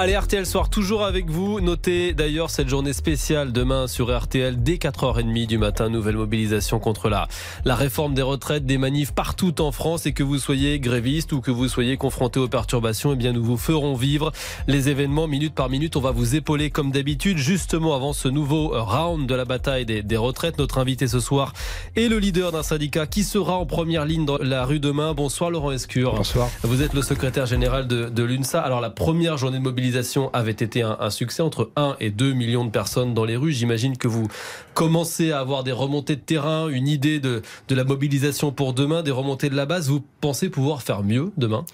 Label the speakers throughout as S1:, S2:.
S1: Allez, RTL Soir, toujours avec vous. Notez d'ailleurs cette journée spéciale demain sur RTL dès 4h30 du matin. Nouvelle mobilisation contre la, la réforme des retraites, des manifs partout en France. Et que vous soyez gréviste ou que vous soyez confronté aux perturbations, eh bien, nous vous ferons vivre les événements minute par minute. On va vous épauler comme d'habitude, justement avant ce nouveau round de la bataille des, des retraites. Notre invité ce soir est le leader d'un syndicat qui sera en première ligne dans la rue demain. Bonsoir Laurent Escure.
S2: Bonsoir.
S1: Vous êtes le secrétaire général de, de l'UNSA. Alors la première journée de mobilisation avait été un, un, succès entre 1 et 2 millions de personnes dans les rues. J'imagine que vous commencez à avoir des remontées de terrain, une idée de, de la mobilisation pour demain, des remontées de la base. Vous pensez pouvoir faire mieux demain?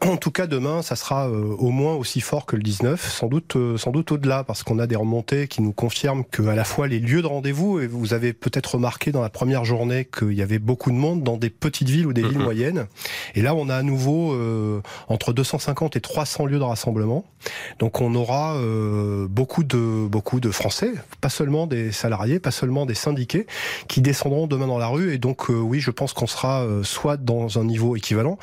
S2: En tout cas, demain, ça sera euh, au moins aussi fort que le 19, sans doute, euh, sans doute au-delà, parce qu'on a des remontées qui nous confirment que à la fois les lieux de rendez-vous, et vous avez peut-être remarqué dans la première journée qu'il y avait beaucoup de monde dans des petites villes ou des mmh. villes moyennes. Et là, on a à nouveau euh, entre 250 et 300 lieux de rassemblement. Donc on aura euh, beaucoup de Français, pas seulement des salariés, pas seulement des syndiqués, qui descendront demain dans la rue. Et donc euh, oui, je pense qu'on sera euh, soit dans un niveau équivalent,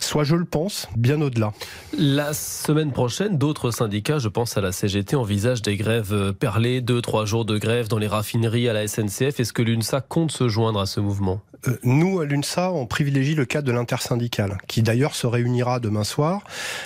S2: soit je le pense bien au-delà.
S1: La semaine prochaine, d'autres syndicats, je pense à la CGT, envisagent des grèves perlées, deux trois jours de grève dans les raffineries à la SNCF. Est-ce que l'UNSA compte se joindre à ce mouvement?
S2: Nous à l'UNSA, on privilégie le cadre de l'intersyndical, qui d'ailleurs se réunira demain soir,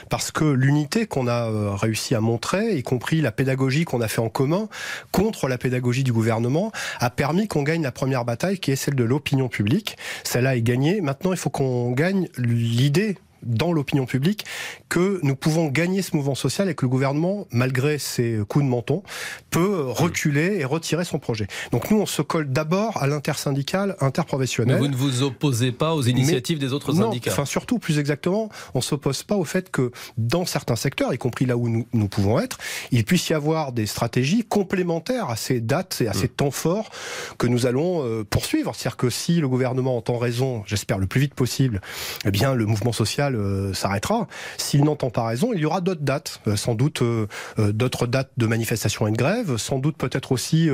S2: parce que l'unité qu'on a réussi à montrer, y compris la pédagogie qu'on a fait en commun contre la pédagogie du gouvernement, a permis qu'on gagne la première bataille qui est celle de l'opinion publique. Celle-là est gagnée. Maintenant, il faut qu'on gagne l'idée dans l'opinion publique que nous pouvons gagner ce mouvement social et que le gouvernement, malgré ses coups de menton, peut reculer et retirer son projet. Donc nous, on se colle d'abord à l'intersyndical, interprofessionnel.
S1: Mais vous ne vous opposez pas aux initiatives
S2: Mais
S1: des autres
S2: non,
S1: syndicats
S2: Enfin, surtout, plus exactement, on s'oppose pas au fait que dans certains secteurs, y compris là où nous, nous, pouvons être, il puisse y avoir des stratégies complémentaires à ces dates et à ces mmh. temps forts que nous allons euh, poursuivre. C'est-à-dire que si le gouvernement entend raison, j'espère le plus vite possible, eh bien le mouvement social euh, s'arrêtera. S'il n'entend pas raison, il y aura d'autres dates, euh, sans doute euh, d'autres dates de manifestation et de grève, sans doute peut-être aussi,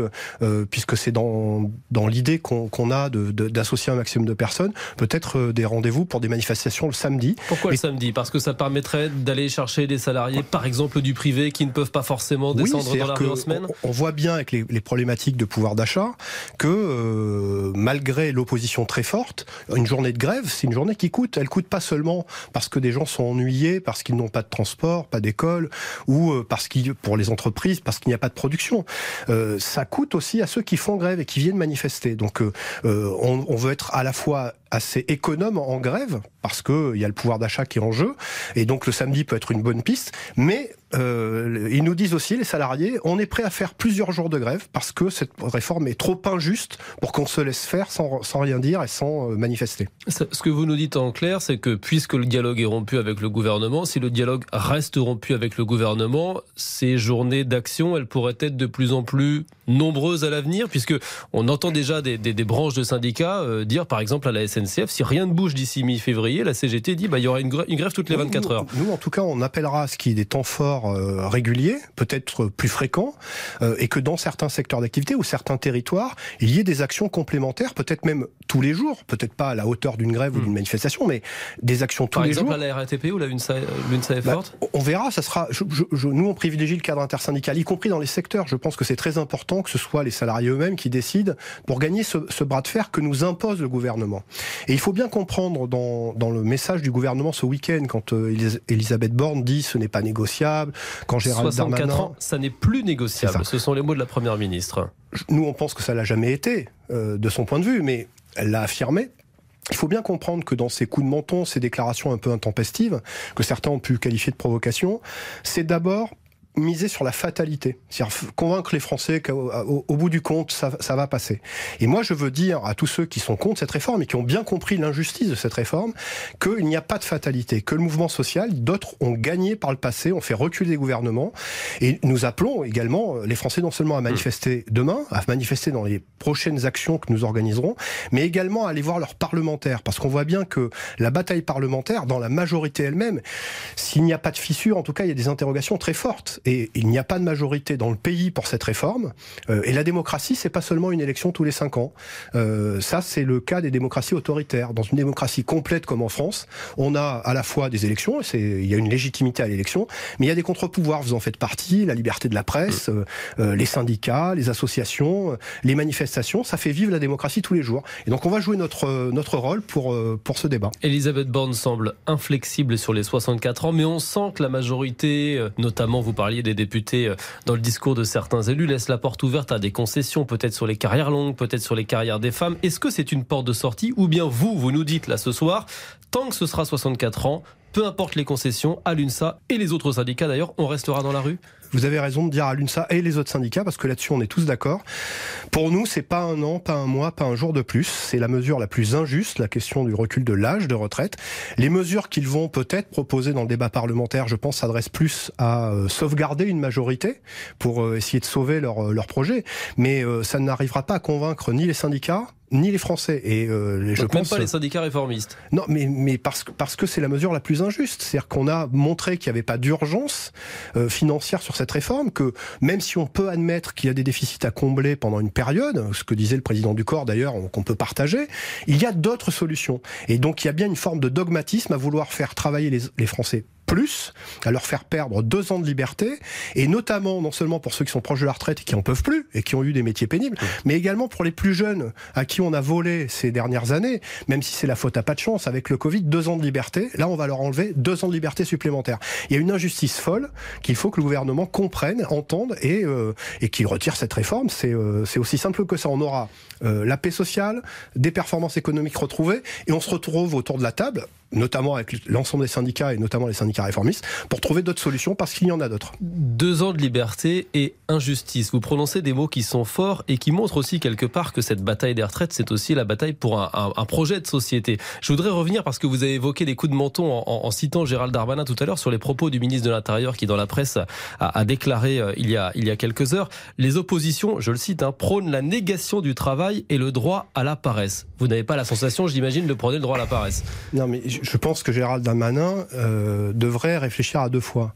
S2: puisque c'est dans, dans l'idée qu'on qu a d'associer de, un maximum de personnes, peut-être des rendez-vous pour des manifestations le samedi.
S1: Pourquoi et... le samedi? Parce que ça permettrait d'aller chercher des salariés, par exemple du privé, qui ne peuvent pas forcément descendre
S2: oui,
S1: dans la rue en semaine?
S2: on, on, voit bien avec les, les problématiques de pouvoir d'achat que euh, malgré l'opposition très forte, une journée de grève, c'est une journée qui coûte. Elle coûte pas seulement parce que des gens sont ennuyés, parce qu'ils n'ont pas de transport, pas d'école, ou euh, parce qu'il, pour les entreprises, parce qu'il n'y a pas de production. Euh, ça coûte aussi à ceux qui font grève et qui viennent manifester. Donc, euh, on, on veut être à la fois assez économe en grève parce que il y a le pouvoir d'achat qui est en jeu et donc le samedi peut être une bonne piste mais euh, ils nous disent aussi les salariés on est prêt à faire plusieurs jours de grève parce que cette réforme est trop injuste pour qu'on se laisse faire sans, sans rien dire et sans euh, manifester.
S1: Ce que vous nous dites en clair c'est que puisque le dialogue est rompu avec le gouvernement si le dialogue reste rompu avec le gouvernement ces journées d'action elles pourraient être de plus en plus nombreuses à l'avenir puisque on entend déjà des, branches de syndicats euh, dire par exemple à la SNCF SNCF, si rien ne bouge d'ici mi-février, la CGT dit bah, il y aura une grève, une grève toutes les 24 heures.
S2: Nous, nous, en tout cas, on appellera à ce qu'il y ait des temps forts euh, réguliers, peut-être plus fréquents, euh, et que dans certains secteurs d'activité ou certains territoires, il y ait des actions complémentaires, peut-être même tous les jours, peut-être pas à la hauteur d'une grève mmh. ou d'une manifestation, mais des actions tous
S1: Par
S2: les
S1: exemple,
S2: jours.
S1: à la RATP ou la l'UNSA
S2: bah,
S1: forte
S2: On verra, ça sera. Je, je, je, nous, on privilégie le cadre intersyndical, y compris dans les secteurs. Je pense que c'est très important que ce soit les salariés eux-mêmes qui décident pour gagner ce, ce bras de fer que nous impose le gouvernement. Et il faut bien comprendre dans, dans le message du gouvernement ce week-end, quand euh, Elisabeth Borne dit ce n'est pas négociable, quand Gérald
S1: 64
S2: Darmanin,
S1: ans, ça n'est plus négociable. Ce sont les mots de la première ministre.
S2: Nous, on pense que ça l'a jamais été, euh, de son point de vue, mais elle l'a affirmé. Il faut bien comprendre que dans ces coups de menton, ces déclarations un peu intempestives, que certains ont pu qualifier de provocation, c'est d'abord miser sur la fatalité, c'est-à-dire convaincre les Français qu'au au, au bout du compte, ça, ça, va passer. Et moi, je veux dire à tous ceux qui sont contre cette réforme et qui ont bien compris l'injustice de cette réforme, qu'il n'y a pas de fatalité, que le mouvement social, d'autres ont gagné par le passé, ont fait reculer les gouvernements, et nous appelons également les Français non seulement à manifester demain, à manifester dans les prochaines actions que nous organiserons, mais également à aller voir leurs parlementaires, parce qu'on voit bien que la bataille parlementaire, dans la majorité elle-même, s'il n'y a pas de fissure, en tout cas, il y a des interrogations très fortes et il n'y a pas de majorité dans le pays pour cette réforme. Euh, et la démocratie, c'est pas seulement une élection tous les cinq ans. Euh, ça, c'est le cas des démocraties autoritaires. Dans une démocratie complète comme en France, on a à la fois des élections, il y a une légitimité à l'élection, mais il y a des contre-pouvoirs. Vous en faites partie, la liberté de la presse, euh, les syndicats, les associations, les manifestations. Ça fait vivre la démocratie tous les jours. Et donc, on va jouer notre notre rôle pour pour ce débat.
S1: Elisabeth Borne semble inflexible sur les 64 ans, mais on sent que la majorité, notamment vous des députés dans le discours de certains élus, laisse la porte ouverte à des concessions, peut-être sur les carrières longues, peut-être sur les carrières des femmes. Est-ce que c'est une porte de sortie ou bien vous, vous nous dites là ce soir, tant que ce sera 64 ans, peu importe les concessions, à l'UNSA et les autres syndicats d'ailleurs, on restera dans la rue?
S2: Vous avez raison de dire à l'UNSA et les autres syndicats, parce que là-dessus on est tous d'accord. Pour nous, c'est pas un an, pas un mois, pas un jour de plus. C'est la mesure la plus injuste, la question du recul de l'âge de retraite. Les mesures qu'ils vont peut-être proposer dans le débat parlementaire, je pense, s'adressent plus à euh, sauvegarder une majorité pour euh, essayer de sauver leur, euh, leur projet. Mais ça n'arrivera pas à convaincre ni les syndicats, ni les Français.
S1: Et euh, je pense pas les syndicats réformistes.
S2: Non, mais mais parce que parce que c'est la mesure la plus injuste. C'est-à-dire qu'on a montré qu'il n'y avait pas d'urgence euh, financière sur cette réforme, que même si on peut admettre qu'il y a des déficits à combler pendant une période, ce que disait le président du corps d'ailleurs, qu'on peut partager, il y a d'autres solutions. Et donc il y a bien une forme de dogmatisme à vouloir faire travailler les, les Français plus, à leur faire perdre deux ans de liberté, et notamment non seulement pour ceux qui sont proches de la retraite et qui en peuvent plus et qui ont eu des métiers pénibles, mais également pour les plus jeunes à qui on a volé ces dernières années, même si c'est la faute à pas de chance avec le Covid, deux ans de liberté. Là, on va leur enlever deux ans de liberté supplémentaires. Il y a une injustice folle qu'il faut que le gouvernement comprenne, entende et, euh, et qu'il retire cette réforme. C'est euh, c'est aussi simple que ça. On aura euh, la paix sociale, des performances économiques retrouvées, et on se retrouve autour de la table notamment avec l'ensemble des syndicats et notamment les syndicats réformistes, pour trouver d'autres solutions parce qu'il y en a d'autres.
S1: Deux ans de liberté et injustice. Vous prononcez des mots qui sont forts et qui montrent aussi quelque part que cette bataille des retraites, c'est aussi la bataille pour un, un, projet de société. Je voudrais revenir parce que vous avez évoqué des coups de menton en, en, citant Gérald Darmanin tout à l'heure sur les propos du ministre de l'Intérieur qui, dans la presse, a, a déclaré euh, il, y a, il y a quelques heures les oppositions, je le cite, hein, prônent la négation du travail et le droit à la paresse. Vous n'avez pas la sensation, j'imagine, de prôner le droit à la paresse.
S2: Non, mais je pense que Gérald Darmanin euh, devrait réfléchir à deux fois.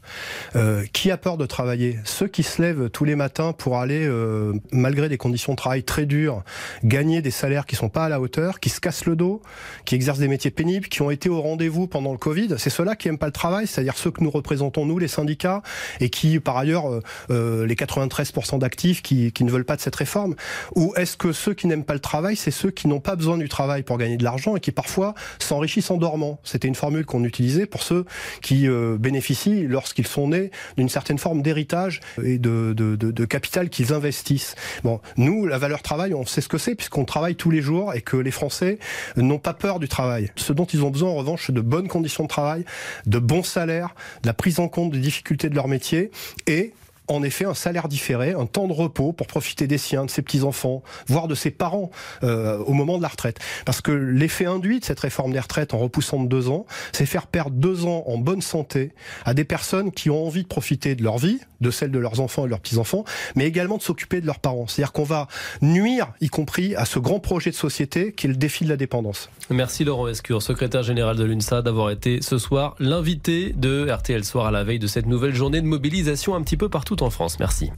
S2: Euh, qui a peur de travailler? Ceux qui se lèvent tous les matins pour aller, euh, malgré des conditions de travail très dures, gagner des salaires qui sont pas à la hauteur, qui se cassent le dos, qui exercent des métiers pénibles, qui ont été au rendez-vous pendant le Covid. C'est ceux-là qui aiment pas le travail, c'est-à-dire ceux que nous représentons nous, les syndicats, et qui, par ailleurs, les 93% d'actifs qui, qui ne veulent pas de cette réforme. Ou est-ce que ceux qui n'aiment pas le travail, c'est ceux qui n'ont pas besoin du travail pour gagner de l'argent et qui parfois s'enrichissent en dormant? C'était une formule qu'on utilisait pour ceux qui euh, bénéficient, lorsqu'ils sont nés, d'une certaine forme d'héritage et de, de, capital qu'ils investissent. Bon, nous, la valeur travail, on sait ce que c'est puisqu'on travaille tous les jours et que les Français n'ont pas peur du travail. Ce dont ils ont besoin, en revanche, de bonnes conditions de travail, de bons salaires, de la prise en compte des difficultés de leur métier et en effet un salaire différé, un temps de repos pour profiter des siens, de ses petits-enfants, voire de ses parents euh, au moment de la retraite. Parce que l'effet induit de cette réforme des retraites en repoussant de deux ans, c'est faire perdre deux ans en bonne santé à des personnes qui ont envie de profiter de leur vie, de celle de leurs enfants et de leurs petits-enfants, mais également de s'occuper de leurs parents. C'est-à-dire qu'on va nuire, y compris, à ce grand projet de société qui est le défi de la dépendance.
S1: Merci Laurent Escure, secrétaire général de l'UNSA, d'avoir été ce soir l'invité de RTL Soir à la veille de cette nouvelle journée de mobilisation un petit peu partout en France. Merci.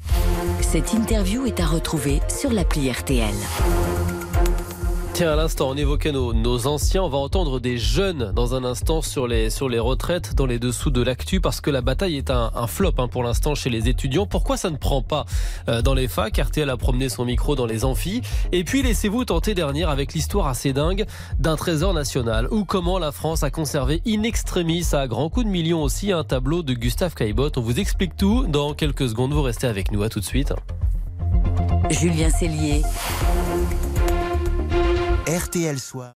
S3: Cette interview est à retrouver sur l'appli RTL.
S1: Tiens, à l'instant, on évoquait nos, nos, anciens. On va entendre des jeunes dans un instant sur les, sur les retraites, dans les dessous de l'actu, parce que la bataille est un, flop hein, pour l'instant chez les étudiants. Pourquoi ça ne prend pas euh, dans les facs? RTL a promené son micro dans les amphis. Et puis, laissez-vous tenter dernière avec l'histoire assez dingue d'un trésor national, ou comment la France a conservé in extremis, à grand coup de millions aussi, un tableau de Gustave Caillebotte. On vous explique tout dans quelques secondes. Vous restez avec nous. À tout de suite.
S3: Julien Cellier.
S4: RTL Soir.